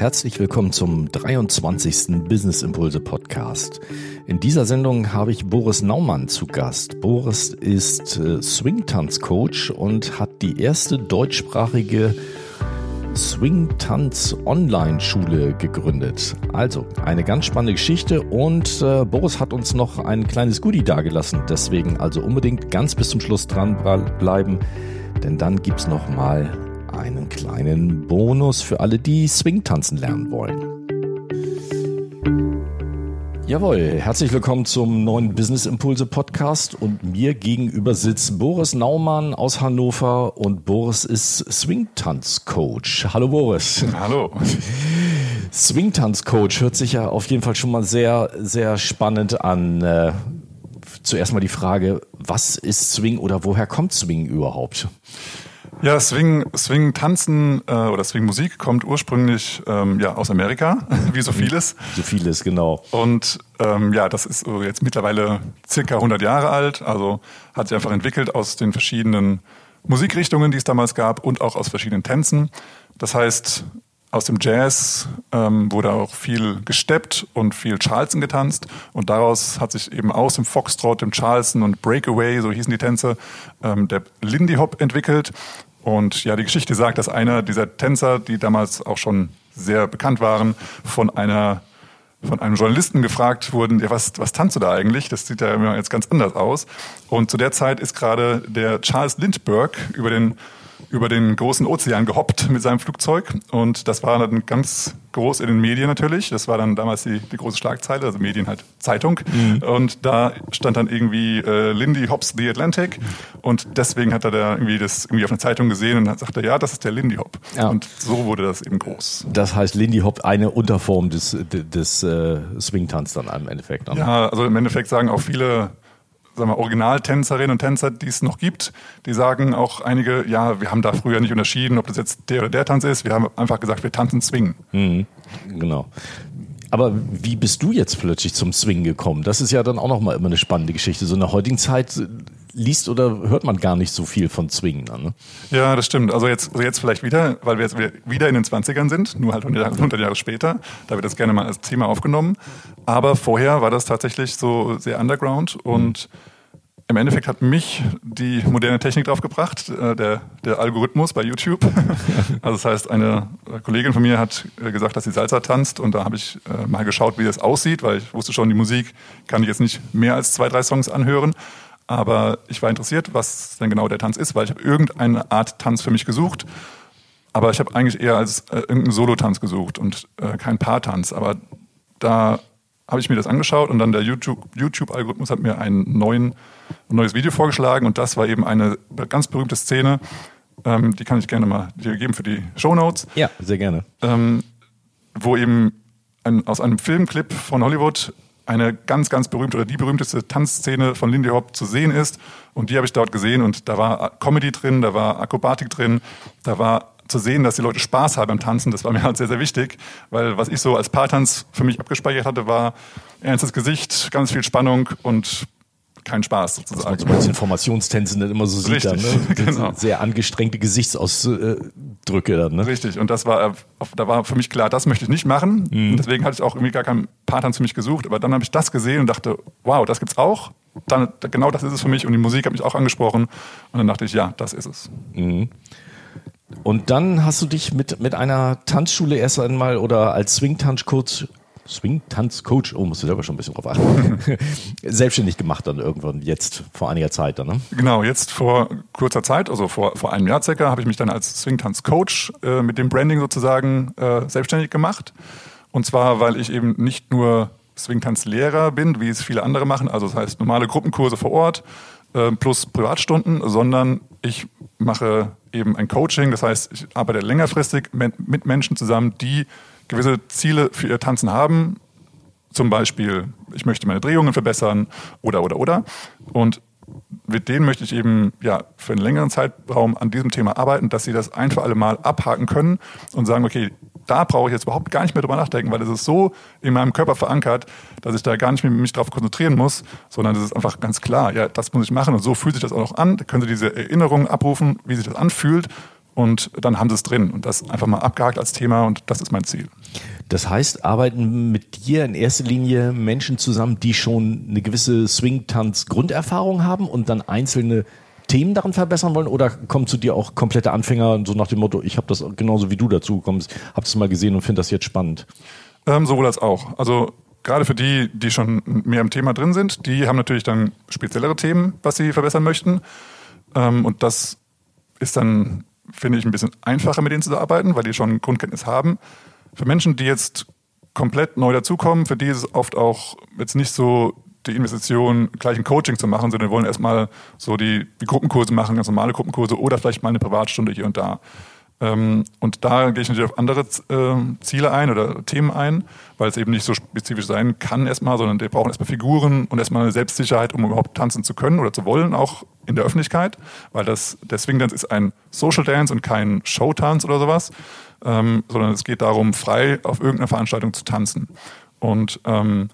Herzlich willkommen zum 23. Business Impulse Podcast. In dieser Sendung habe ich Boris Naumann zu Gast. Boris ist äh, Swing-Tanz-Coach und hat die erste deutschsprachige Swing-Tanz Online-Schule gegründet. Also eine ganz spannende Geschichte und äh, Boris hat uns noch ein kleines Goodie dagelassen. Deswegen also unbedingt ganz bis zum Schluss dran bleiben, denn dann gibt's noch mal einen kleinen Bonus für alle, die Swing tanzen lernen wollen. Jawohl, herzlich willkommen zum neuen Business Impulse Podcast und mir gegenüber sitzt Boris Naumann aus Hannover und Boris ist Swing-Tanz-Coach. Hallo Boris. Hallo. Swing-Tanz-Coach hört sich ja auf jeden Fall schon mal sehr, sehr spannend an. Äh, zuerst mal die Frage, was ist Swing oder woher kommt Swing überhaupt? Ja, Swing, Swing Tanzen äh, oder Swing Musik kommt ursprünglich ähm, ja aus Amerika, wie so vieles. So vieles, genau. Und ähm, ja, das ist jetzt mittlerweile circa 100 Jahre alt. Also hat sich einfach entwickelt aus den verschiedenen Musikrichtungen, die es damals gab und auch aus verschiedenen Tänzen. Das heißt, aus dem Jazz ähm, wurde auch viel gesteppt und viel Charleston getanzt und daraus hat sich eben aus dem Foxtrot, dem Charleston und Breakaway, so hießen die Tänze, ähm, der Lindy Hop entwickelt und ja, die Geschichte sagt, dass einer dieser Tänzer, die damals auch schon sehr bekannt waren, von einer von einem Journalisten gefragt wurden, ja, was, was tanzt du da eigentlich? Das sieht ja jetzt ganz anders aus. Und zu der Zeit ist gerade der Charles Lindbergh über den über den großen Ozean gehoppt mit seinem Flugzeug. Und das war dann ganz groß in den Medien natürlich. Das war dann damals die, die große Schlagzeile, also Medien halt Zeitung. Mhm. Und da stand dann irgendwie äh, Lindy Hops the Atlantic. Und deswegen hat er da irgendwie das irgendwie auf einer Zeitung gesehen und hat sagte, ja, das ist der Lindy Hop. Ja. Und so wurde das eben groß. Das heißt Lindy Hop eine Unterform des, des, des äh, Swing-Tanz dann im Endeffekt. Dann. Ja, also im Endeffekt sagen auch viele sagen wir, Originaltänzerinnen und Tänzer, die es noch gibt, die sagen auch einige, ja, wir haben da früher nicht unterschieden, ob das jetzt der oder der Tanz ist. Wir haben einfach gesagt, wir tanzen Swing. Mhm, genau. Aber wie bist du jetzt plötzlich zum Swing gekommen? Das ist ja dann auch nochmal immer eine spannende Geschichte. So in der heutigen Zeit liest oder hört man gar nicht so viel von Swing. Ne? Ja, das stimmt. Also jetzt, also jetzt vielleicht wieder, weil wir jetzt wieder in den 20ern sind, nur halt 100 Jahre später. Da wird das gerne mal als Thema aufgenommen. Aber vorher war das tatsächlich so sehr underground und im Endeffekt hat mich die moderne Technik draufgebracht, äh, der, der Algorithmus bei YouTube. Also das heißt, eine Kollegin von mir hat äh, gesagt, dass sie Salsa tanzt und da habe ich äh, mal geschaut, wie das aussieht, weil ich wusste schon, die Musik kann ich jetzt nicht mehr als zwei, drei Songs anhören. Aber ich war interessiert, was denn genau der Tanz ist, weil ich habe irgendeine Art Tanz für mich gesucht. Aber ich habe eigentlich eher als äh, irgendeinen Solotanz gesucht und äh, kein Paartanz. Aber da habe ich mir das angeschaut und dann der YouTube-Algorithmus YouTube hat mir neuen, ein neues Video vorgeschlagen und das war eben eine ganz berühmte Szene, ähm, die kann ich gerne mal dir geben für die Show Notes. Ja, sehr gerne. Ähm, wo eben ein, aus einem Filmclip von Hollywood eine ganz, ganz berühmte oder die berühmteste Tanzszene von Lindy Hop zu sehen ist. Und die habe ich dort gesehen und da war Comedy drin, da war Akrobatik drin, da war zu sehen, dass die Leute Spaß haben beim Tanzen, das war mir halt sehr, sehr wichtig, weil was ich so als Paartanz für mich abgespeichert hatte, war ernstes Gesicht, ganz viel Spannung und kein Spaß sozusagen. Was man so als Informationstänzen dann immer so sieht Richtig, dann, ne? genau. Sehr angestrengte Gesichtsausdrücke dann, ne? Richtig, und das war, da war für mich klar, das möchte ich nicht machen. Mhm. Und deswegen hatte ich auch irgendwie gar keinen Paartanz für mich gesucht. Aber dann habe ich das gesehen und dachte, wow, das gibt's auch. Dann, genau das ist es für mich und die Musik hat mich auch angesprochen. Und dann dachte ich, ja, das ist es. Mhm. Und dann hast du dich mit, mit einer Tanzschule erst einmal oder als Swing-Tanzcoach Swing-Tanz-Coach, oh, musst du selber schon ein bisschen drauf achten, selbstständig gemacht dann irgendwann, jetzt vor einiger Zeit dann, ne? Genau, jetzt vor kurzer Zeit, also vor, vor einem Jahr circa, habe ich mich dann als Swing-Tanz-Coach äh, mit dem Branding sozusagen äh, selbstständig gemacht. Und zwar, weil ich eben nicht nur Swing-Tanz-Lehrer bin, wie es viele andere machen, also das heißt normale Gruppenkurse vor Ort äh, plus Privatstunden, sondern ich mache eben ein Coaching. Das heißt, ich arbeite längerfristig mit Menschen zusammen, die gewisse Ziele für ihr Tanzen haben. Zum Beispiel, ich möchte meine Drehungen verbessern oder, oder, oder. Und mit denen möchte ich eben ja für einen längeren Zeitraum an diesem Thema arbeiten, dass sie das ein für alle Mal abhaken können und sagen, okay, da brauche ich jetzt überhaupt gar nicht mehr drüber nachdenken, weil es ist so in meinem Körper verankert, dass ich da gar nicht mehr mich darauf konzentrieren muss, sondern es ist einfach ganz klar, ja, das muss ich machen und so fühlt sich das auch noch an. Da können Sie diese Erinnerungen abrufen, wie sich das anfühlt und dann haben sie es drin und das einfach mal abgehakt als Thema und das ist mein Ziel. Das heißt, arbeiten mit dir in erster Linie Menschen zusammen, die schon eine gewisse Swing-Tanz-Grunderfahrung haben und dann einzelne Themen daran verbessern wollen oder kommen zu dir auch komplette Anfänger so nach dem Motto, ich habe das genauso wie du dazu gekommen habe es mal gesehen und finde das jetzt spannend? Ähm, sowohl als auch. Also gerade für die, die schon mehr im Thema drin sind, die haben natürlich dann speziellere Themen, was sie verbessern möchten. Ähm, und das ist dann, finde ich, ein bisschen einfacher mit denen zu arbeiten, weil die schon Grundkenntnis haben. Für Menschen, die jetzt komplett neu dazukommen, für die ist es oft auch jetzt nicht so die Investition, gleich ein Coaching zu machen, sondern wollen erstmal so die, die Gruppenkurse machen, ganz normale Gruppenkurse oder vielleicht mal eine Privatstunde hier und da. Ähm, und da gehe ich natürlich auf andere äh, Ziele ein oder Themen ein, weil es eben nicht so spezifisch sein kann erstmal, sondern die brauchen erstmal Figuren und erstmal eine Selbstsicherheit, um überhaupt tanzen zu können oder zu wollen, auch in der Öffentlichkeit, weil das, der Swing Dance ist ein Social Dance und kein Showtanz oder sowas, ähm, sondern es geht darum, frei auf irgendeiner Veranstaltung zu tanzen. Und ähm,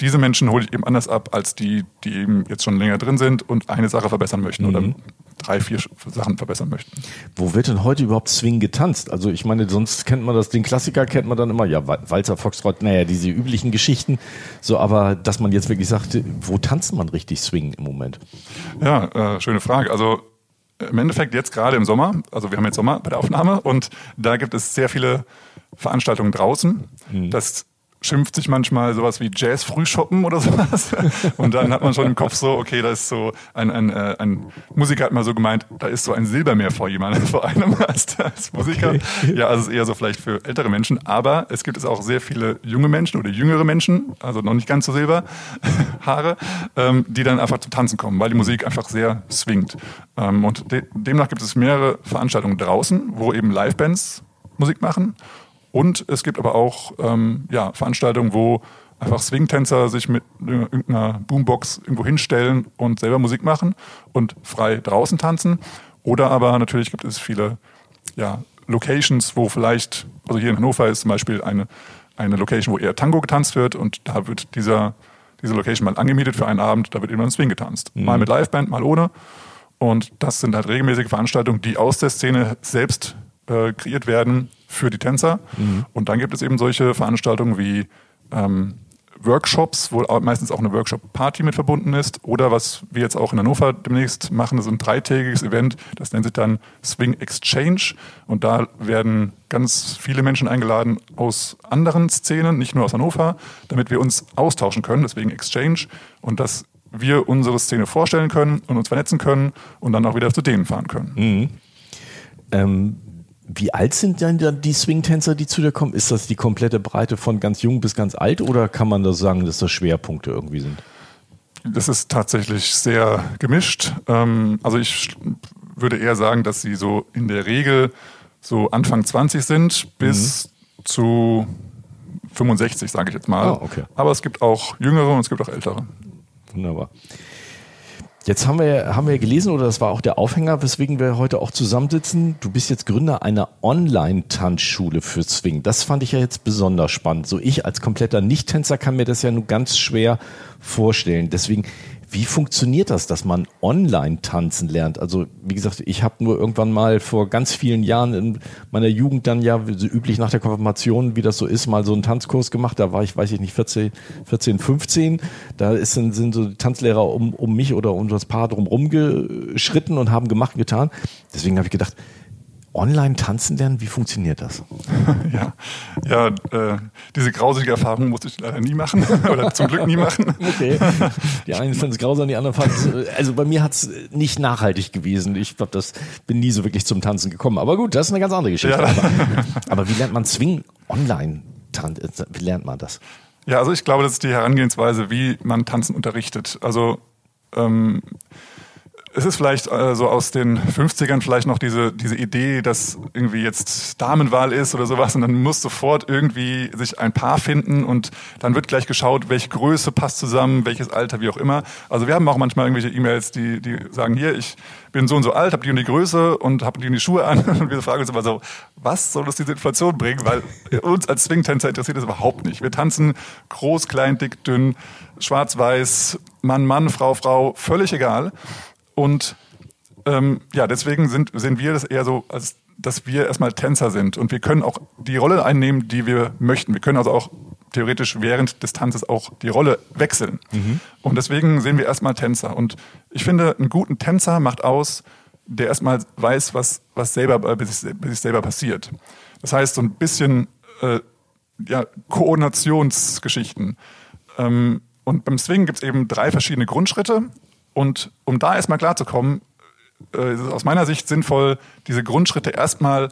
diese Menschen hole ich eben anders ab, als die, die eben jetzt schon länger drin sind und eine Sache verbessern möchten mhm. oder drei, vier Sachen verbessern möchten. Wo wird denn heute überhaupt Swing getanzt? Also ich meine, sonst kennt man das, den Klassiker kennt man dann immer, ja, Walzer, Foxtrot, naja, diese üblichen Geschichten. So, aber dass man jetzt wirklich sagt, wo tanzt man richtig Swing im Moment? Ja, äh, schöne Frage. Also im Endeffekt jetzt gerade im Sommer, also wir haben jetzt Sommer bei der Aufnahme und da gibt es sehr viele Veranstaltungen draußen. Mhm. Das schimpft sich manchmal sowas wie Jazz-Frühshoppen oder sowas. Und dann hat man schon im Kopf so, okay, da ist so ein, ein, äh, ein Musiker hat mal so gemeint, da ist so ein Silbermeer vor jemandem, vor einem als, als Musiker. Okay. Ja, also eher so vielleicht für ältere Menschen. Aber es gibt es auch sehr viele junge Menschen oder jüngere Menschen, also noch nicht ganz so Silberhaare, ähm, die dann einfach zum Tanzen kommen, weil die Musik einfach sehr swingt. Ähm, und de demnach gibt es mehrere Veranstaltungen draußen, wo eben Livebands Musik machen und es gibt aber auch ähm, ja, Veranstaltungen, wo einfach Swing-Tänzer sich mit irgendeiner Boombox irgendwo hinstellen und selber Musik machen und frei draußen tanzen. Oder aber natürlich gibt es viele ja, Locations, wo vielleicht, also hier in Hannover ist zum Beispiel eine, eine Location, wo eher Tango getanzt wird und da wird dieser, diese Location mal angemietet für einen Abend, da wird immer ein Swing getanzt. Mhm. Mal mit Liveband, mal ohne. Und das sind halt regelmäßige Veranstaltungen, die aus der Szene selbst äh, kreiert werden für die Tänzer. Mhm. Und dann gibt es eben solche Veranstaltungen wie ähm, Workshops, wo meistens auch eine Workshop-Party mit verbunden ist. Oder was wir jetzt auch in Hannover demnächst machen, ist ein dreitägiges Event, das nennt sich dann Swing Exchange. Und da werden ganz viele Menschen eingeladen aus anderen Szenen, nicht nur aus Hannover, damit wir uns austauschen können, deswegen Exchange. Und dass wir unsere Szene vorstellen können und uns vernetzen können und dann auch wieder zu denen fahren können. Mhm. Ähm, wie alt sind dann die Swing-Tänzer, die zu dir kommen? Ist das die komplette Breite von ganz jung bis ganz alt oder kann man das sagen, dass das Schwerpunkte irgendwie sind? Das ist tatsächlich sehr gemischt. Ähm, also ich würde eher sagen, dass sie so in der Regel so Anfang 20 sind bis mhm. zu 65, sage ich jetzt mal. Ah, okay. Aber es gibt auch jüngere und es gibt auch ältere. Wunderbar. Jetzt haben wir, haben wir gelesen, oder das war auch der Aufhänger, weswegen wir heute auch zusammensitzen. Du bist jetzt Gründer einer Online-Tanzschule für Swing. Das fand ich ja jetzt besonders spannend. So ich als kompletter Nicht-Tänzer kann mir das ja nur ganz schwer vorstellen. Deswegen wie funktioniert das, dass man online tanzen lernt? Also wie gesagt, ich habe nur irgendwann mal vor ganz vielen Jahren in meiner Jugend dann ja so üblich nach der Konfirmation, wie das so ist, mal so einen Tanzkurs gemacht. Da war ich, weiß ich nicht, 14, 14 15. Da ist, sind, so Tanzlehrer um, um mich oder um das Paar drum rumgeschritten und haben gemacht und getan. Deswegen habe ich gedacht, online tanzen lernen? Wie funktioniert das? ja, ja äh, diese grausige Erfahrung musste ich leider nie machen oder zum Glück nie machen. okay. Die einen finden es grausam, die anderen fanden es. Also bei mir hat es nicht nachhaltig gewesen. Ich glaube, das bin nie so wirklich zum Tanzen gekommen. Aber gut, das ist eine ganz andere Geschichte. Ja. Aber, aber, wie lernt man Swing online? Wie lernt man das? Ja, also ich glaube, das ist die Herangehensweise, wie man Tanzen unterrichtet. Also ähm, es ist vielleicht äh, so aus den 50ern vielleicht noch diese, diese Idee, dass irgendwie jetzt Damenwahl ist oder sowas und dann muss sofort irgendwie sich ein Paar finden und dann wird gleich geschaut, welche Größe passt zusammen, welches Alter, wie auch immer. Also wir haben auch manchmal irgendwelche E-Mails, die, die sagen, hier, ich bin so und so alt, habe die und die Größe und habe die und die Schuhe an und wir fragen uns immer so, was soll uns diese Inflation bringen? Weil uns als Swing-Tänzer interessiert das überhaupt nicht. Wir tanzen groß, klein, dick, dünn, schwarz, weiß, Mann, Mann, Frau, Frau, völlig egal. Und ähm, ja, deswegen sind, sehen wir das eher so als dass wir erstmal Tänzer sind und wir können auch die Rolle einnehmen, die wir möchten. Wir können also auch theoretisch während des Tanzes auch die Rolle wechseln. Mhm. Und deswegen sehen wir erstmal Tänzer. Und ich finde, einen guten Tänzer macht aus, der erstmal weiß, was, was selber bei sich, bei sich selber passiert. Das heißt, so ein bisschen äh, ja, Koordinationsgeschichten. Ähm, und beim Swing gibt es eben drei verschiedene Grundschritte. Und um da erstmal klarzukommen, äh, ist es aus meiner Sicht sinnvoll, diese Grundschritte erstmal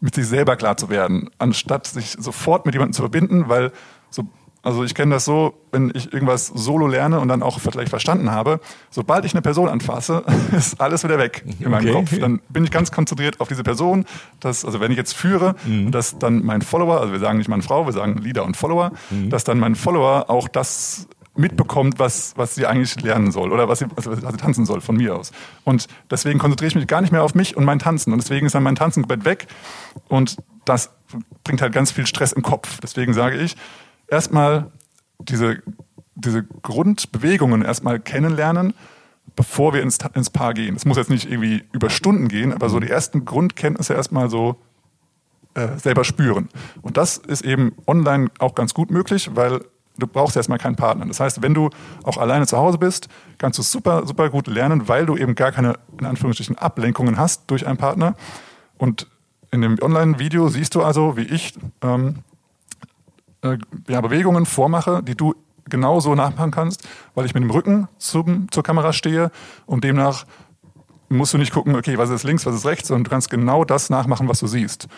mit sich selber klar zu werden, anstatt sich sofort mit jemandem zu verbinden, weil so, also ich kenne das so, wenn ich irgendwas solo lerne und dann auch vielleicht verstanden habe, sobald ich eine Person anfasse, ist alles wieder weg in meinem okay. Kopf. Dann bin ich ganz konzentriert auf diese Person. Dass, also wenn ich jetzt führe, mhm. dass dann mein Follower, also wir sagen nicht Mann, Frau, wir sagen Leader und Follower, mhm. dass dann mein Follower auch das mitbekommt, was, was sie eigentlich lernen soll oder was sie, was sie tanzen soll von mir aus. Und deswegen konzentriere ich mich gar nicht mehr auf mich und mein Tanzen. Und deswegen ist dann mein Tanzen komplett weg. Und das bringt halt ganz viel Stress im Kopf. Deswegen sage ich, erstmal diese, diese Grundbewegungen erstmal kennenlernen, bevor wir ins, ins Paar gehen. Es muss jetzt nicht irgendwie über Stunden gehen, aber so die ersten Grundkenntnisse erstmal so äh, selber spüren. Und das ist eben online auch ganz gut möglich, weil du brauchst erstmal keinen Partner. Das heißt, wenn du auch alleine zu Hause bist, kannst du super, super gut lernen, weil du eben gar keine, in Anführungsstrichen, Ablenkungen hast durch einen Partner. Und in dem Online-Video siehst du also, wie ich ähm, äh, ja, Bewegungen vormache, die du genauso nachmachen kannst, weil ich mit dem Rücken zum, zur Kamera stehe und demnach musst du nicht gucken, okay, was ist links, was ist rechts, sondern du kannst genau das nachmachen, was du siehst.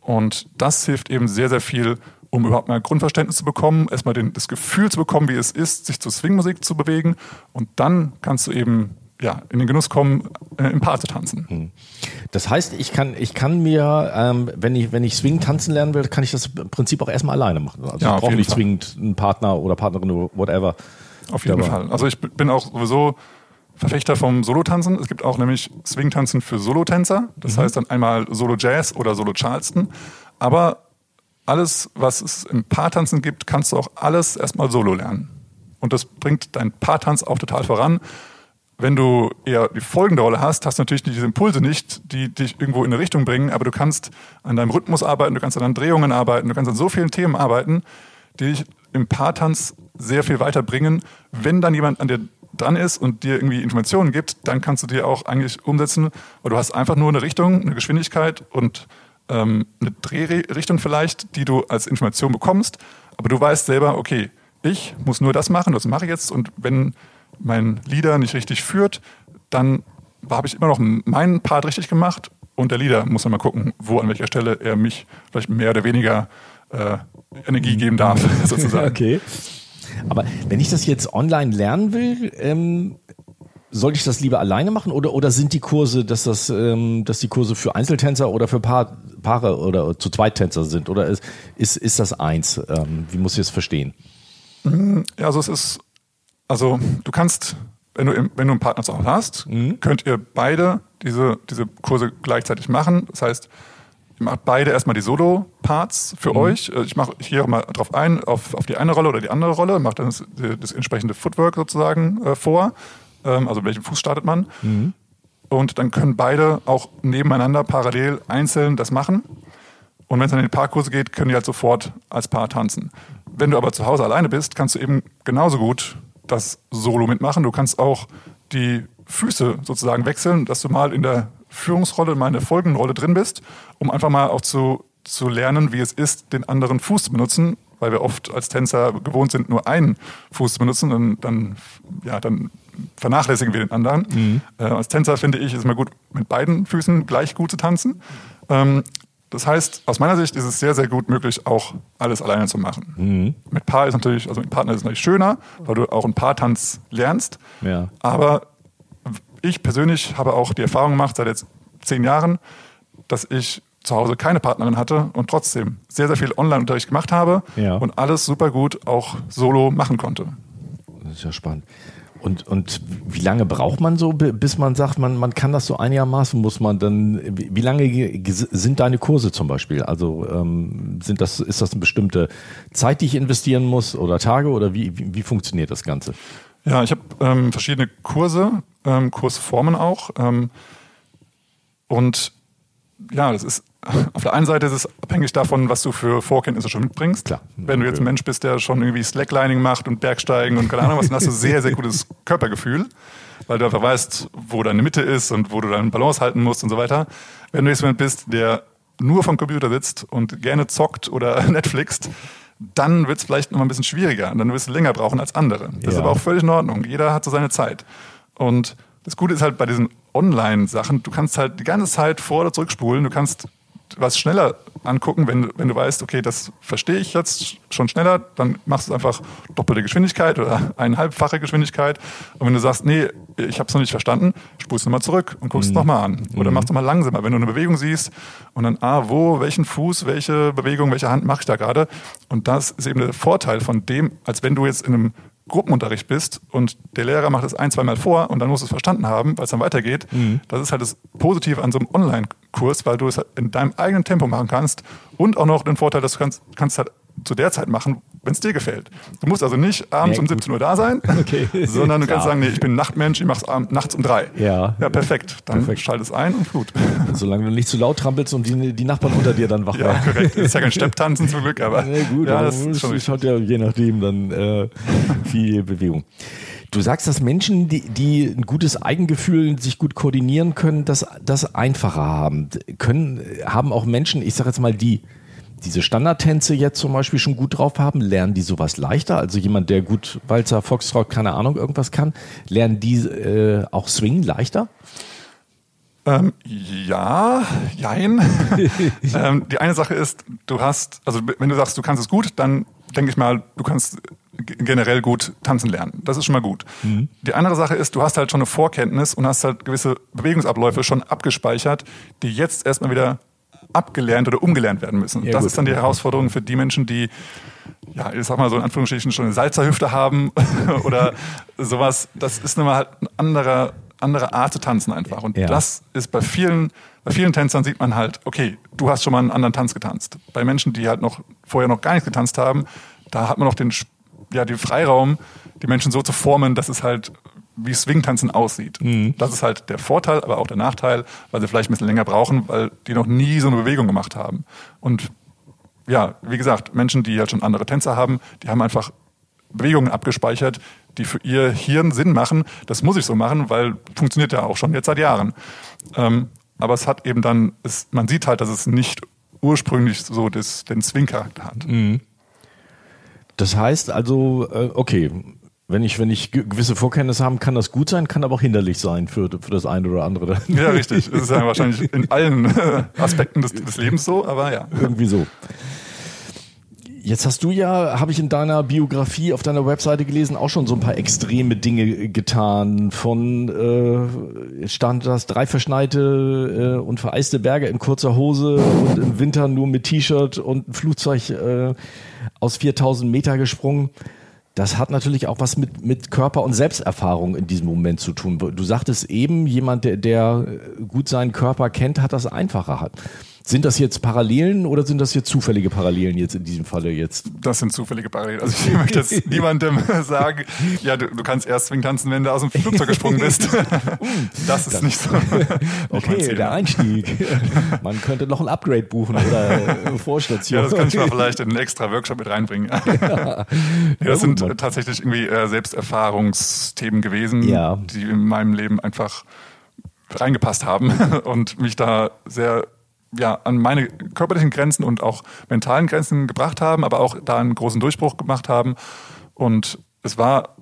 Und das hilft eben sehr, sehr viel, um überhaupt mal Grundverständnis zu bekommen, erstmal den, das Gefühl zu bekommen, wie es ist, sich zur Swingmusik zu bewegen. Und dann kannst du eben ja, in den Genuss kommen, äh, im Paar zu tanzen. Hm. Das heißt, ich kann, ich kann mir, ähm, wenn ich, wenn ich Swing tanzen lernen will, kann ich das im Prinzip auch erstmal alleine machen. Also ja, ich brauche nicht Fall. zwingend einen Partner oder Partnerin oder whatever. Auf jeden Fall. Also ich bin auch sowieso Verfechter vom Solo-Tanzen. Es gibt auch nämlich Swing-Tanzen für Solotänzer. Das mhm. heißt dann einmal Solo-Jazz oder Solo-Charleston. Aber alles, was es im Paartanzen gibt, kannst du auch alles erstmal solo lernen. Und das bringt deinen Paartanz auch total voran. Wenn du eher die folgende Rolle hast, hast du natürlich diese Impulse nicht, die dich irgendwo in eine Richtung bringen, aber du kannst an deinem Rhythmus arbeiten, du kannst an deinen Drehungen arbeiten, du kannst an so vielen Themen arbeiten, die dich im Paartanz sehr viel weiterbringen. Wenn dann jemand an dir dran ist und dir irgendwie Informationen gibt, dann kannst du dir auch eigentlich umsetzen, weil du hast einfach nur eine Richtung, eine Geschwindigkeit und ähm, eine Drehrichtung vielleicht, die du als Information bekommst, aber du weißt selber, okay, ich muss nur das machen, das mache ich jetzt und wenn mein Leader nicht richtig führt, dann habe ich immer noch meinen Part richtig gemacht und der Leader muss dann mal gucken, wo an welcher Stelle er mich vielleicht mehr oder weniger äh, Energie geben darf, sozusagen. Okay. Aber wenn ich das jetzt online lernen will, ähm, sollte ich das lieber alleine machen oder, oder sind die Kurse, dass das, ähm, dass die Kurse für Einzeltänzer oder für Paar, Paare oder zu Zweittänzer sind? Oder ist, ist, ist das eins? Ähm, wie muss ich das verstehen? Ja, also es ist, also du kannst, wenn du, wenn du einen Partner zu Hause hast, mhm. könnt ihr beide diese, diese Kurse gleichzeitig machen. Das heißt, ihr macht beide erstmal die Solo-Parts für mhm. euch. Äh, ich mache hier mal drauf ein, auf, auf die eine Rolle oder die andere Rolle, mache dann das, das entsprechende Footwork sozusagen äh, vor also mit welchem Fuß startet man. Mhm. Und dann können beide auch nebeneinander parallel einzeln das machen. Und wenn es dann in die Paarkurse geht, können die halt sofort als Paar tanzen. Wenn du aber zu Hause alleine bist, kannst du eben genauso gut das Solo mitmachen. Du kannst auch die Füße sozusagen wechseln, dass du mal in der Führungsrolle, mal in der folgenden Rolle drin bist, um einfach mal auch zu, zu lernen, wie es ist, den anderen Fuß zu benutzen, weil wir oft als Tänzer gewohnt sind, nur einen Fuß zu benutzen. Dann, dann, ja, dann vernachlässigen wir den anderen. Mhm. Äh, als Tänzer finde ich, ist es immer gut, mit beiden Füßen gleich gut zu tanzen. Ähm, das heißt, aus meiner Sicht ist es sehr, sehr gut möglich, auch alles alleine zu machen. Mhm. Mit Paar ist natürlich, also mit Partner ist es natürlich schöner, weil du auch einen Paartanz lernst. Ja. Aber ich persönlich habe auch die Erfahrung gemacht, seit jetzt zehn Jahren, dass ich zu Hause keine Partnerin hatte und trotzdem sehr, sehr viel Online-Unterricht gemacht habe ja. und alles super gut auch solo machen konnte. Das ist ja spannend. Und, und wie lange braucht man so, bis man sagt, man, man kann das so einigermaßen, muss man dann, wie lange sind deine Kurse zum Beispiel? Also ähm, sind das, ist das eine bestimmte Zeit, die ich investieren muss oder Tage oder wie, wie, wie funktioniert das Ganze? Ja, ich habe ähm, verschiedene Kurse, ähm, Kursformen auch. Ähm, und ja, das ist auf der einen Seite ist es abhängig davon, was du für Vorkenntnisse schon mitbringst. Klar. Wenn du jetzt ein Mensch bist, der schon irgendwie Slacklining macht und Bergsteigen und keine Ahnung was, dann hast du sehr, sehr gutes Körpergefühl, weil du einfach weißt, wo deine Mitte ist und wo du deine Balance halten musst und so weiter. Wenn du jetzt jemand bist, der nur vom Computer sitzt und gerne zockt oder Netflixt, dann wird es vielleicht noch mal ein bisschen schwieriger. Dann wirst du länger brauchen als andere. Das ja. ist aber auch völlig in Ordnung. Jeder hat so seine Zeit. Und das Gute ist halt bei diesen Online-Sachen, du kannst halt die ganze Zeit vor- oder zurückspulen. Du kannst was schneller angucken, wenn, wenn du weißt, okay, das verstehe ich jetzt schon schneller, dann machst du einfach doppelte Geschwindigkeit oder eineinhalbfache Geschwindigkeit. Und wenn du sagst, nee, ich habe es noch nicht verstanden, spulst du nochmal zurück und guckst mhm. nochmal an. Oder mhm. machst du mal langsamer, wenn du eine Bewegung siehst und dann, ah, wo, welchen Fuß, welche Bewegung, welche Hand mache ich da gerade. Und das ist eben der Vorteil von dem, als wenn du jetzt in einem Gruppenunterricht bist und der Lehrer macht es ein, zweimal vor und dann musst du es verstanden haben, weil es dann weitergeht. Mhm. Das ist halt das Positive an so einem Online-Kurs, weil du es in deinem eigenen Tempo machen kannst und auch noch den Vorteil, dass du kannst, kannst halt zu der Zeit machen, wenn es dir gefällt. Du musst also nicht abends nee, um 17 Uhr da sein, okay. sondern du kannst sagen, nee, ich bin Nachtmensch, ich mache es nachts um drei. Ja, ja perfekt. Dann perfekt. schalt es ein und gut. Solange du nicht zu laut trampelst und die, die Nachbarn unter dir dann wach werden. Ja, korrekt. Das ist ja kein Stepptanzen zum Glück, aber nee, gut, ja, das ist schon hat ja je nachdem dann äh, viel Bewegung. Du sagst, dass Menschen, die, die ein gutes Eigengefühl, sich gut koordinieren können, das, das einfacher haben. Können, haben auch Menschen, ich sage jetzt mal, die diese Standardtänze jetzt zum Beispiel schon gut drauf haben, lernen die sowas leichter? Also jemand, der gut Walzer, Foxtrot, keine Ahnung, irgendwas kann, lernen die äh, auch Swing leichter? Ähm, ja, jein. ähm, die eine Sache ist, du hast, also wenn du sagst, du kannst es gut, dann denke ich mal, du kannst generell gut tanzen lernen. Das ist schon mal gut. Mhm. Die andere Sache ist, du hast halt schon eine Vorkenntnis und hast halt gewisse Bewegungsabläufe schon abgespeichert, die jetzt erstmal wieder abgelernt oder umgelernt werden müssen. Ja, das gut. ist dann die Herausforderung für die Menschen, die, ja, ich sag mal so in Anführungsstrichen schon eine Salzerhüfte haben oder sowas. Das ist nun mal halt eine andere, andere Art zu tanzen einfach. Und ja. das ist bei vielen, bei vielen Tänzern sieht man halt, okay, du hast schon mal einen anderen Tanz getanzt. Bei Menschen, die halt noch vorher noch gar nichts getanzt haben, da hat man noch den, ja, den Freiraum, die Menschen so zu formen, dass es halt wie Swingtanzen aussieht. Mhm. Das ist halt der Vorteil, aber auch der Nachteil, weil sie vielleicht ein bisschen länger brauchen, weil die noch nie so eine Bewegung gemacht haben. Und ja, wie gesagt, Menschen, die halt schon andere Tänzer haben, die haben einfach Bewegungen abgespeichert, die für ihr Hirn Sinn machen. Das muss ich so machen, weil funktioniert ja auch schon jetzt seit Jahren. Ähm, aber es hat eben dann, es, man sieht halt, dass es nicht ursprünglich so das, den Swing-Charakter hat. Mhm. Das heißt also, äh, okay, wenn ich, wenn ich gewisse Vorkenntnisse habe, kann das gut sein, kann aber auch hinderlich sein für, für das eine oder andere. Ja, richtig. Das ist ja wahrscheinlich in allen äh, Aspekten des, des Lebens so, aber ja. Irgendwie so. Jetzt hast du ja, habe ich in deiner Biografie auf deiner Webseite gelesen, auch schon so ein paar extreme Dinge getan. Von äh, stand das drei verschneite äh, und vereiste Berge in kurzer Hose und im Winter nur mit T-Shirt und ein Flugzeug äh, aus 4000 Meter gesprungen. Das hat natürlich auch was mit, mit Körper und Selbsterfahrung in diesem Moment zu tun. Du sagtest eben, jemand, der, der gut seinen Körper kennt, hat das einfacher. Hat. Sind das jetzt Parallelen oder sind das jetzt zufällige Parallelen jetzt in diesem Falle jetzt? Das sind zufällige Parallelen. Also ich möchte jetzt niemandem sagen, ja, du, du kannst erst Swing tanzen, wenn du aus dem Flugzeug gesprungen bist. das ist das, nicht so. okay, der Einstieg. Man könnte noch ein Upgrade buchen oder Vorstation. Ja, das kann ich mal vielleicht in einen extra Workshop mit reinbringen. Ja. das sind tatsächlich irgendwie äh, Selbsterfahrungsthemen gewesen, ja. die in meinem Leben einfach reingepasst haben und mich da sehr ja, an meine körperlichen Grenzen und auch mentalen Grenzen gebracht haben, aber auch da einen großen Durchbruch gemacht haben. Und es war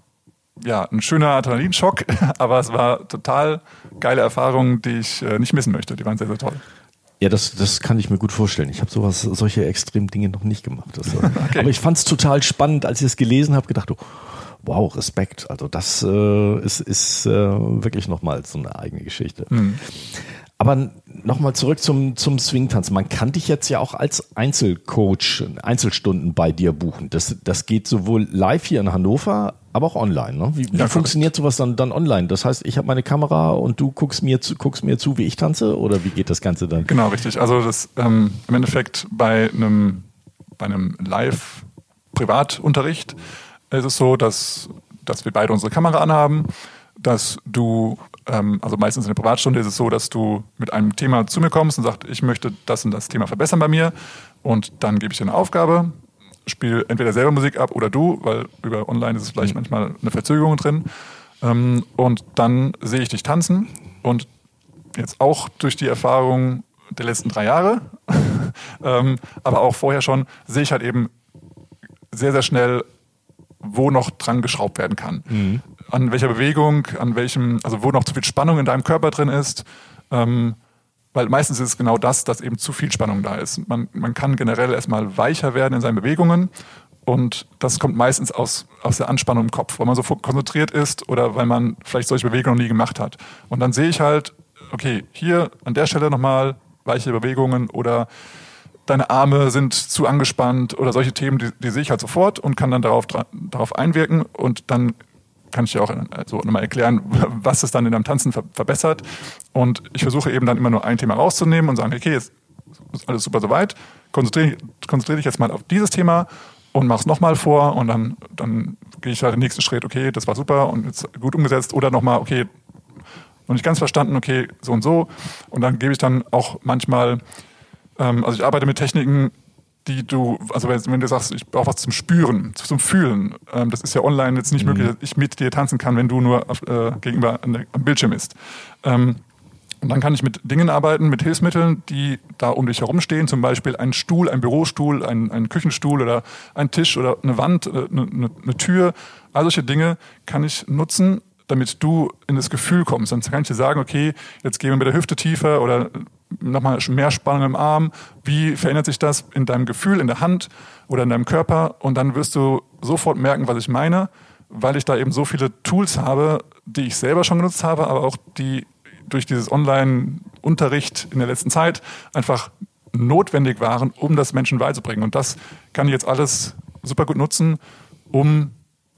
ja ein schöner Adrenalinschock, aber es war total geile Erfahrungen, die ich äh, nicht missen möchte. Die waren sehr, sehr toll. Ja, das, das kann ich mir gut vorstellen. Ich habe sowas, solche extremen Dinge noch nicht gemacht. Das, okay. Aber ich fand es total spannend, als ich es gelesen habe, gedacht, oh, wow, Respekt. Also das äh, ist, ist äh, wirklich nochmal so eine eigene Geschichte. Mhm. Aber nochmal zurück zum, zum Swingtanz. Man kann dich jetzt ja auch als Einzelcoach, Einzelstunden bei dir buchen. Das, das geht sowohl live hier in Hannover, aber auch online. Ne? Wie, wie ja, funktioniert sowas dann, dann online? Das heißt, ich habe meine Kamera und du guckst mir, zu, guckst mir zu, wie ich tanze? Oder wie geht das Ganze dann? Genau, richtig. Also das ähm, im Endeffekt bei einem, bei einem Live-Privatunterricht ist es so, dass, dass wir beide unsere Kamera anhaben dass du, ähm, also meistens in der Privatstunde ist es so, dass du mit einem Thema zu mir kommst und sagst, ich möchte das und das Thema verbessern bei mir. Und dann gebe ich dir eine Aufgabe, spiele entweder selber Musik ab oder du, weil über online ist es vielleicht mhm. manchmal eine Verzögerung drin. Ähm, und dann sehe ich dich tanzen und jetzt auch durch die Erfahrung der letzten drei Jahre, ähm, aber auch vorher schon, sehe ich halt eben sehr, sehr schnell, wo noch dran geschraubt werden kann. Mhm. An welcher Bewegung, an welchem, also wo noch zu viel Spannung in deinem Körper drin ist. Ähm, weil meistens ist es genau das, dass eben zu viel Spannung da ist. Man, man kann generell erstmal weicher werden in seinen Bewegungen und das kommt meistens aus, aus der Anspannung im Kopf, weil man so konzentriert ist oder weil man vielleicht solche Bewegungen noch nie gemacht hat. Und dann sehe ich halt, okay, hier an der Stelle nochmal weiche Bewegungen oder deine Arme sind zu angespannt oder solche Themen, die, die sehe ich halt sofort und kann dann darauf, darauf einwirken und dann kann ich dir auch also nochmal erklären, was es dann in deinem Tanzen ver verbessert. Und ich versuche eben dann immer nur ein Thema rauszunehmen und sagen, okay, jetzt ist alles super soweit, konzentriere konzentrier dich jetzt mal auf dieses Thema und mach es nochmal vor und dann, dann gehe ich halt den nächsten Schritt, okay, das war super und jetzt gut umgesetzt oder nochmal, okay, noch nicht ganz verstanden, okay, so und so. Und dann gebe ich dann auch manchmal, ähm, also ich arbeite mit Techniken, die du, also wenn, du sagst, ich brauche was zum Spüren, zum Fühlen, ähm, das ist ja online jetzt nicht mhm. möglich, dass ich mit dir tanzen kann, wenn du nur äh, gegenüber der, am Bildschirm bist. Ähm, und dann kann ich mit Dingen arbeiten, mit Hilfsmitteln, die da um dich herum stehen, zum Beispiel ein Stuhl, ein Bürostuhl, ein, ein Küchenstuhl oder ein Tisch oder eine Wand, eine, äh, eine, eine Tür. All solche Dinge kann ich nutzen, damit du in das Gefühl kommst. Dann kann ich dir sagen, okay, jetzt gehen wir mit der Hüfte tiefer oder nochmal mehr Spannung im Arm. Wie verändert sich das in deinem Gefühl, in der Hand oder in deinem Körper? Und dann wirst du sofort merken, was ich meine, weil ich da eben so viele Tools habe, die ich selber schon genutzt habe, aber auch die durch dieses Online-Unterricht in der letzten Zeit einfach notwendig waren, um das Menschen beizubringen. Und das kann ich jetzt alles super gut nutzen, um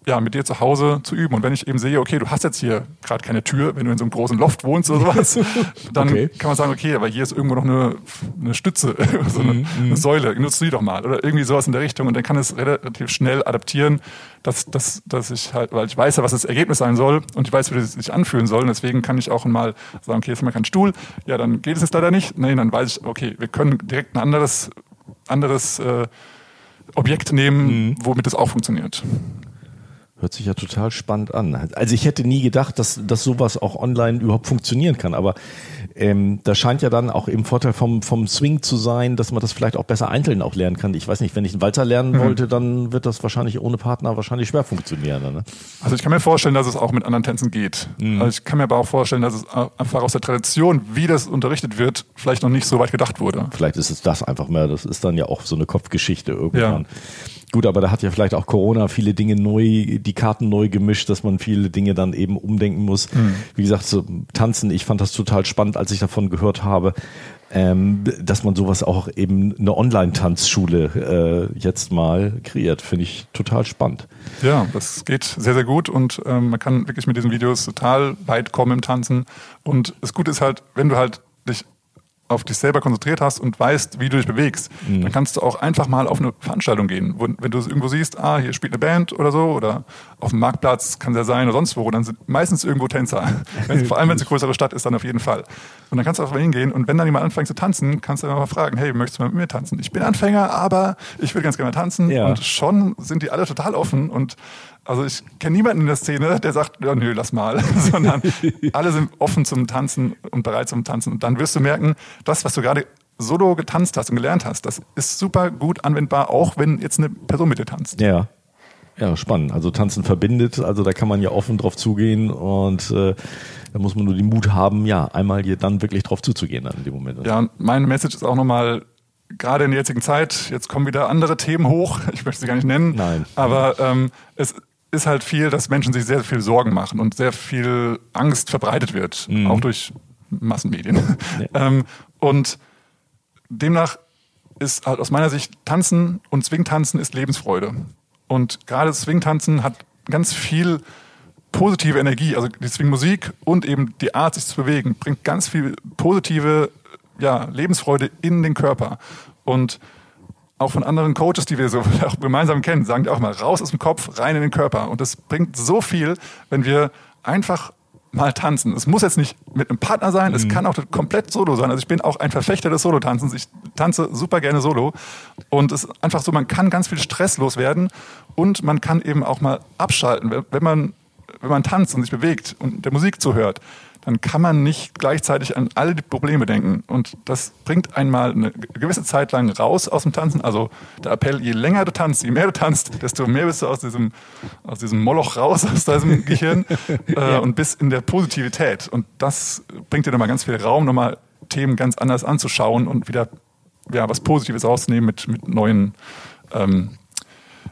ja, mit dir zu Hause zu üben. Und wenn ich eben sehe, okay, du hast jetzt hier gerade keine Tür, wenn du in so einem großen Loft wohnst oder sowas, dann okay. kann man sagen, okay, aber hier ist irgendwo noch eine, eine Stütze, so eine, mm, eine Säule, nutzt die doch mal. Oder irgendwie sowas in der Richtung. Und dann kann es relativ schnell adaptieren, dass, dass, dass ich halt, weil ich weiß ja, was das Ergebnis sein soll und ich weiß, wie das sich anfühlen soll. Und deswegen kann ich auch mal sagen, okay, jetzt haben wir keinen Stuhl. Ja, dann geht es jetzt leider nicht. Nee, dann weiß ich, okay, wir können direkt ein anderes, anderes äh, Objekt nehmen, mhm. womit es auch funktioniert. Hört sich ja total spannend an. Also ich hätte nie gedacht, dass, dass sowas auch online überhaupt funktionieren kann. Aber ähm, da scheint ja dann auch eben Vorteil vom, vom Swing zu sein, dass man das vielleicht auch besser einzeln auch lernen kann. Ich weiß nicht, wenn ich einen Walzer lernen mhm. wollte, dann wird das wahrscheinlich ohne Partner wahrscheinlich schwer funktionieren. Ne? Also ich kann mir vorstellen, dass es auch mit anderen Tänzen geht. Mhm. Also ich kann mir aber auch vorstellen, dass es einfach aus der Tradition, wie das unterrichtet wird, vielleicht noch nicht so weit gedacht wurde. Vielleicht ist es das einfach mehr. Das ist dann ja auch so eine Kopfgeschichte irgendwann. Ja. Gut, aber da hat ja vielleicht auch Corona viele Dinge neu, die Karten neu gemischt, dass man viele Dinge dann eben umdenken muss. Mhm. Wie gesagt, so tanzen, ich fand das total spannend, als ich davon gehört habe, ähm, dass man sowas auch eben eine Online-Tanzschule äh, jetzt mal kreiert. Finde ich total spannend. Ja, das geht sehr, sehr gut und ähm, man kann wirklich mit diesen Videos total weit kommen im Tanzen. Und das Gute ist halt, wenn du halt dich auf dich selber konzentriert hast und weißt, wie du dich bewegst, mhm. dann kannst du auch einfach mal auf eine Veranstaltung gehen. Wenn du irgendwo siehst, ah, hier spielt eine Band oder so, oder auf dem Marktplatz kann der sein oder sonst wo, dann sind meistens irgendwo Tänzer. vor allem, wenn es eine größere Stadt ist, dann auf jeden Fall. Und dann kannst du auch mal hingehen und wenn dann jemand anfängt zu tanzen, kannst du einfach mal fragen, hey, möchtest du mal mit mir tanzen? Ich bin Anfänger, aber ich will ganz gerne tanzen. Ja. Und schon sind die alle total offen und also ich kenne niemanden in der Szene, der sagt, ja, nö, lass mal, sondern alle sind offen zum Tanzen und bereit zum Tanzen. Und dann wirst du merken, das, was du gerade solo getanzt hast und gelernt hast, das ist super gut anwendbar, auch wenn jetzt eine Person mit dir tanzt. Ja. Ja, spannend. Also Tanzen verbindet, also da kann man ja offen drauf zugehen und äh, da muss man nur den Mut haben, ja, einmal hier dann wirklich drauf zuzugehen dann in dem Moment. Ja, und meine Message ist auch nochmal, gerade in der jetzigen Zeit, jetzt kommen wieder andere Themen hoch, ich möchte sie gar nicht nennen, Nein. aber ähm, es ist halt viel, dass Menschen sich sehr viel Sorgen machen und sehr viel Angst verbreitet wird, mhm. auch durch Massenmedien. Ja. ähm, und demnach ist halt aus meiner Sicht Tanzen und Swingtanzen ist Lebensfreude. Und gerade Swingtanzen hat ganz viel positive Energie. Also die Swingmusik und eben die Art, sich zu bewegen, bringt ganz viel positive ja, Lebensfreude in den Körper. Und auch von anderen Coaches, die wir so auch gemeinsam kennen, sagen die auch mal, raus aus dem Kopf, rein in den Körper. Und das bringt so viel, wenn wir einfach mal tanzen. Es muss jetzt nicht mit einem Partner sein, mhm. es kann auch komplett solo sein. Also ich bin auch ein Verfechter des Solo-Tanzens. Ich tanze super gerne solo. Und es ist einfach so, man kann ganz viel Stress loswerden und man kann eben auch mal abschalten. Wenn man, wenn man tanzt und sich bewegt und der Musik zuhört, dann kann man nicht gleichzeitig an alle die Probleme denken. Und das bringt einmal eine gewisse Zeit lang raus aus dem Tanzen. Also der Appell, je länger du tanzt, je mehr du tanzt, desto mehr bist du aus diesem, aus diesem Moloch raus, aus deinem Gehirn äh, und bist in der Positivität. Und das bringt dir nochmal ganz viel Raum, nochmal Themen ganz anders anzuschauen und wieder ja, was Positives rauszunehmen mit, mit neuen ähm,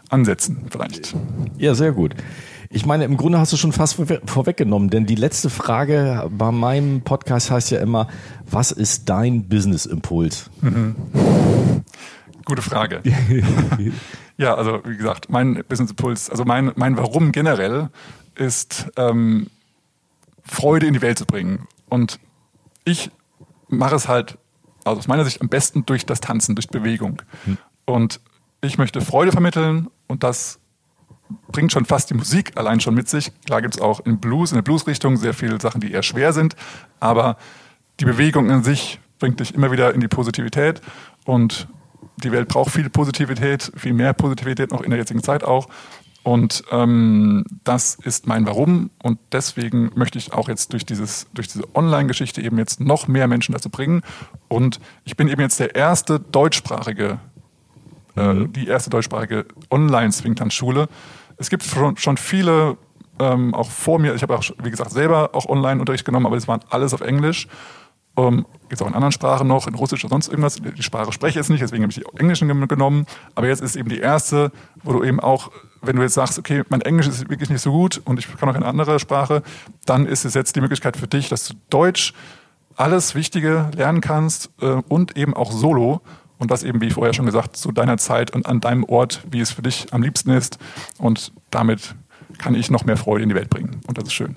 Ansätzen vielleicht. Ja, sehr gut. Ich meine, im Grunde hast du schon fast vorweggenommen, denn die letzte Frage bei meinem Podcast heißt ja immer, was ist dein Business-Impuls? Mhm. Gute Frage. ja, also wie gesagt, mein Business-Impuls, also mein, mein Warum generell ist, ähm, Freude in die Welt zu bringen. Und ich mache es halt, also aus meiner Sicht am besten durch das Tanzen, durch Bewegung. Mhm. Und ich möchte Freude vermitteln und das bringt schon fast die Musik allein schon mit sich. Klar gibt es auch im Blues, in der Bluesrichtung sehr viele Sachen, die eher schwer sind, aber die Bewegung in sich bringt dich immer wieder in die Positivität und die Welt braucht viel Positivität, viel mehr Positivität noch in der jetzigen Zeit auch. Und ähm, das ist mein Warum. Und deswegen möchte ich auch jetzt durch, dieses, durch diese Online-Geschichte eben jetzt noch mehr Menschen dazu bringen. Und ich bin eben jetzt der erste deutschsprachige, äh, mhm. die erste deutschsprachige Online-Swingtanzschule, es gibt schon viele, ähm, auch vor mir, ich habe auch, wie gesagt, selber auch Online-Unterricht genommen, aber das waren alles auf Englisch. Ähm, Gibt es auch in anderen Sprachen noch, in Russisch oder sonst irgendwas. Die Sprache spreche ich jetzt nicht, deswegen habe ich die Englischen genommen. Aber jetzt ist eben die erste, wo du eben auch, wenn du jetzt sagst, okay, mein Englisch ist wirklich nicht so gut und ich kann auch eine andere Sprache, dann ist es jetzt die Möglichkeit für dich, dass du Deutsch alles Wichtige lernen kannst äh, und eben auch Solo. Und das eben, wie vorher schon gesagt, zu deiner Zeit und an deinem Ort, wie es für dich am liebsten ist. Und damit kann ich noch mehr Freude in die Welt bringen. Und das ist schön.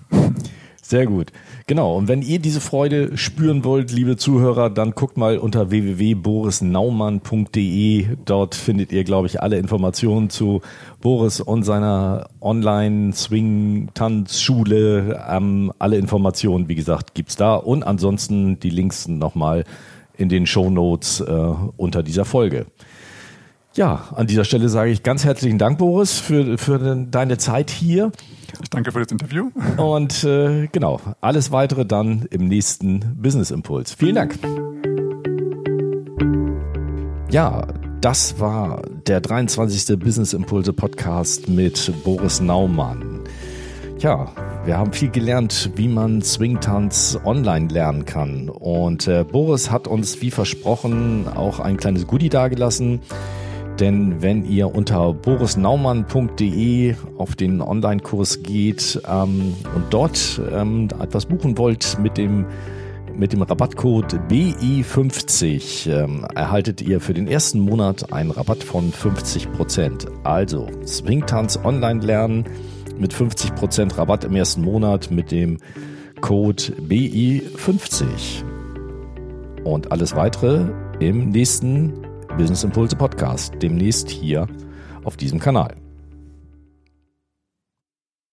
Sehr gut. Genau. Und wenn ihr diese Freude spüren wollt, liebe Zuhörer, dann guckt mal unter www.borisnaumann.de. Dort findet ihr, glaube ich, alle Informationen zu Boris und seiner Online-Swing-Tanzschule. Ähm, alle Informationen, wie gesagt, gibt es da. Und ansonsten die Links nochmal in den Show Notes äh, unter dieser Folge. Ja, an dieser Stelle sage ich ganz herzlichen Dank, Boris, für, für deine Zeit hier. Ich danke für das Interview. Und äh, genau, alles weitere dann im nächsten Business Impuls. Vielen Dank. Ja, das war der 23. Business Impulse Podcast mit Boris Naumann. Ja, wir haben viel gelernt, wie man Swingtanz online lernen kann. Und äh, Boris hat uns, wie versprochen, auch ein kleines Goodie dagelassen. Denn wenn ihr unter borisnaumann.de auf den Online-Kurs geht ähm, und dort ähm, etwas buchen wollt mit dem mit dem Rabattcode BI50 ähm, erhaltet ihr für den ersten Monat einen Rabatt von 50%. Also Swingtanz online lernen mit 50% Rabatt im ersten Monat mit dem Code BI50. Und alles weitere im nächsten Business Impulse Podcast, demnächst hier auf diesem Kanal.